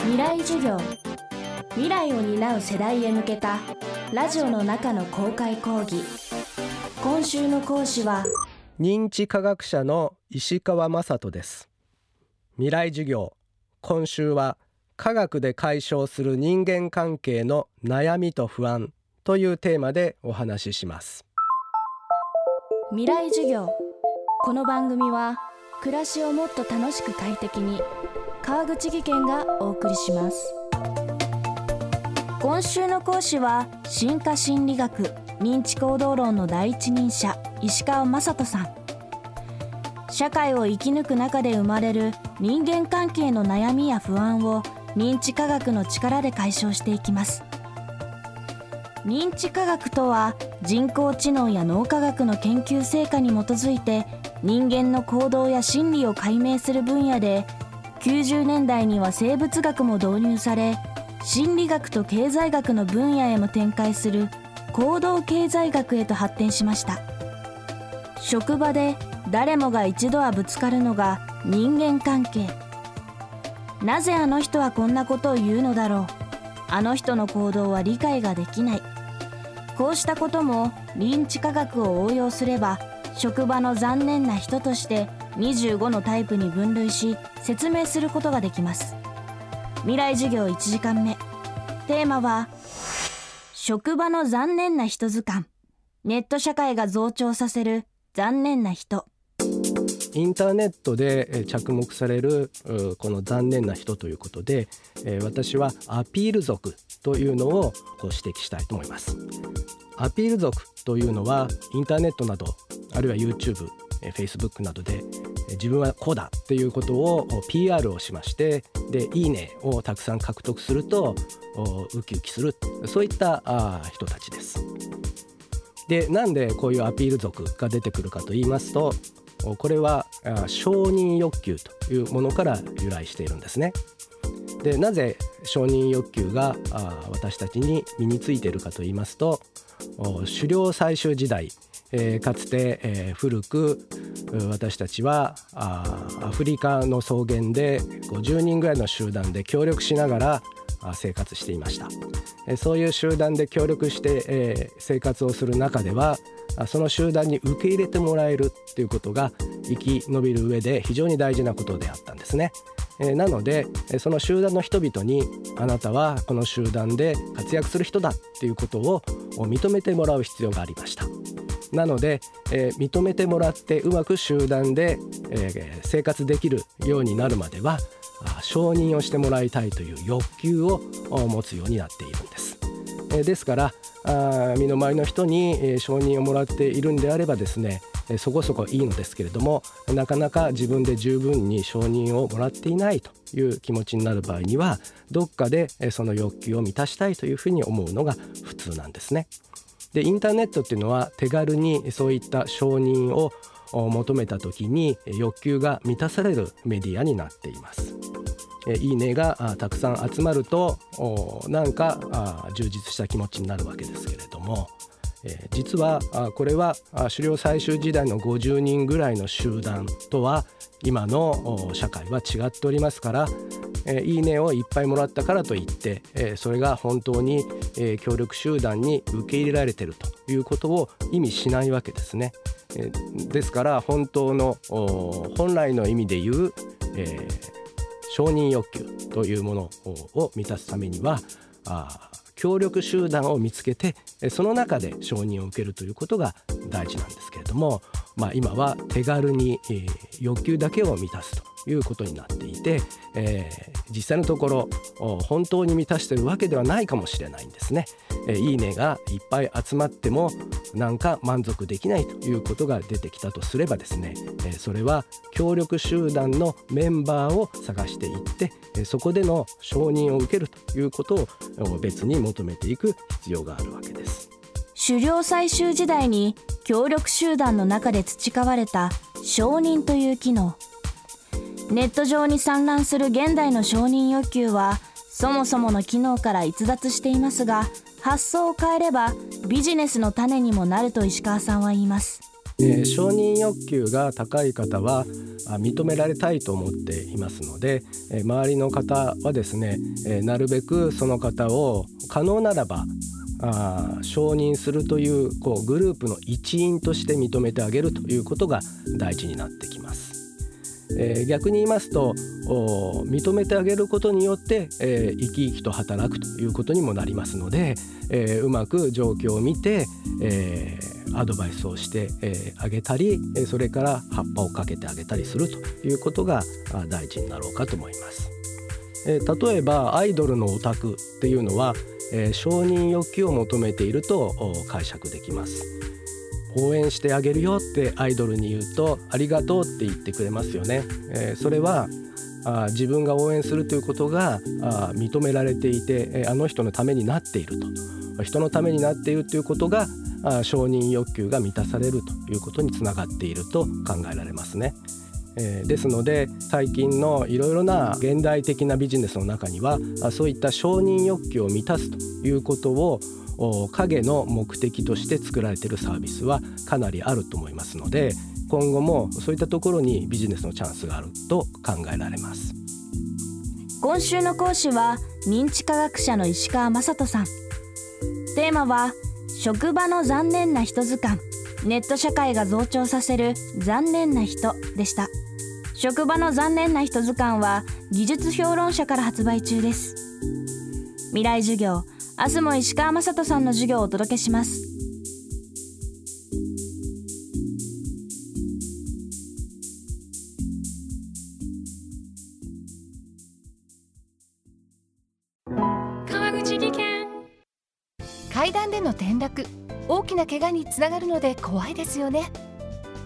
未来授業未来を担う世代へ向けたラジオの中の公開講義今週の講師は認知科学者の石川雅人です未来授業今週は科学で解消する人間関係の悩みと不安というテーマでお話しします未来授業この番組は暮らしをもっと楽しく快適に川口義賢がお送りします。今週の講師は進化心理学認知行動論の第一人者石川雅人さん。社会を生き抜く中で生まれる人間関係の悩みや不安を認知科学の力で解消していきます。認知科学とは人工知能や脳科学の研究成果に基づいて人間の行動や心理を解明する分野で90年代には生物学も導入され心理学と経済学の分野へも展開する行動経済学へと発展しました。職場で誰もが一度はぶつかるのが人間関係。なぜあの人はこんなことを言うのだろう。あの人の行動は理解ができない。こうしたことも認知科学を応用すれば職場の残念な人として25のタイプに分類し説明することができます。未来授業1時間目。テーマは職場の残念な人図鑑。ネット社会が増長させる残念な人。インターネットで着目されるこの残念な人ということで私はアピール族というのを指摘したいと思いますアピール族というのはインターネットなどあるいは YouTube、Facebook などで自分はこうだっていうことを PR をしましてで「いいね」をたくさん獲得するとウキウキするそういった人たちです。でなんでこういうアピール族が出てくるかと言いますとこれは承認欲求というものから由来しているんですね。でなぜ承認欲求が私たちに身についているかと言いますと狩猟採集時代、えー、かつて、えー、古く私たちはアフリカの草原で50人ぐらいの集団で協力しながら生活していましたそういう集団で協力して、えー、生活をする中ではその集団に受け入れてもらえるっていうことが生き延びる上で非常に大事なことであったんですね。なのでその集団の人々にあなたはこの集団で活躍する人だっていうことを認めてもらう必要がありました。なので、え、認めてもらってうまく集団で、え、生活できるようになるまでは承認をしてもらいたいという欲求を持つようになっているんです。え、ですからあ身の回りの人に、え承認をもらっているんであればですねそこそこいいのですけれどもなかなか自分で十分に承認をもらっていないという気持ちになる場合にはどっかでその欲求を満たしたいというふうに思うのが普通なんですね。でインターネットっていうのは手軽にそういった承認を求めた時に欲求が満たされるメディアになっています。いいねがたくさん集まるとなんか充実した気持ちになるわけですけれども実はこれは狩猟採集時代の50人ぐらいの集団とは今の社会は違っておりますからいいねをいっぱいもらったからといって、それが本当に、協力集団に受け入れられてるということを意味しないわけですね。ですから本当の本来の意味で言う、え承認欲求というものを満たすためにはあ協力集団を見つけてその中で承認を受けるということが大事なんですけれども、まあ、今は手軽に、え欲求だけを満たすと。いうことになっていて、えー、実際のところ本当に満たしてるわけではないかもしれないんですね。えー、いいねがいっぱい集まってもなんか満足できないということが出てきたとすればですね、えー、それは協力集団のメンバーを探していって、えそこでの承認を受けるということを別に求めていく必要があるわけです。狩猟採集時代に協力集団の中で培われた承認という機能ネット上に散乱する現代の承認欲求はそもそもの機能から逸脱していますが発想を変えればビジネスの種にもなると石川さんは言いますえー、承認欲求が高い方は認められたいと思っていますので、えー、周りの方はですね、えー、なるべくその方を可能ならばあ承認するというこうグループの一員として認めてあげるということが大事になってきます。えー、逆に言いますと認めてあげることによって、えー、生き生きと働くということにもなりますので、えー、うまく状況を見て、えー、アドバイスをして、え、あげたりそれから葉っぱをかけてあげたりするということが大事になろうかと思います。え、例えばアイドルのオタクっていうのは、え、承認欲求を求めていると解釈できます。応援してあげるよってアイドルに言うとありがとうって言ってくれますよね。え、それはあ自分が応援するということがあ認められていて、え、あの人のためになっていると人のためになっているということがあ承認欲求が満たされるということにつながっていると考えられますね。えー、ですので最近のいろいろな現代的なビジネスの中にはそういった承認欲求を満たすということを影の目的として作られているサービスはかなりあると思いますので今後もそういったところにビジネスのチャンスがあると考えられます。今週の講師は認知科学者の石川雅人さん。テーマは職場の残念な人図鑑。ネット社会が増長させる残念な人でした。職場の残念な人図鑑は技術評論者から発売中です。未来授業明日も石川雅人さんの授業をお届けします。川口技研。階段での転落大きな怪我につながるので怖いですよね。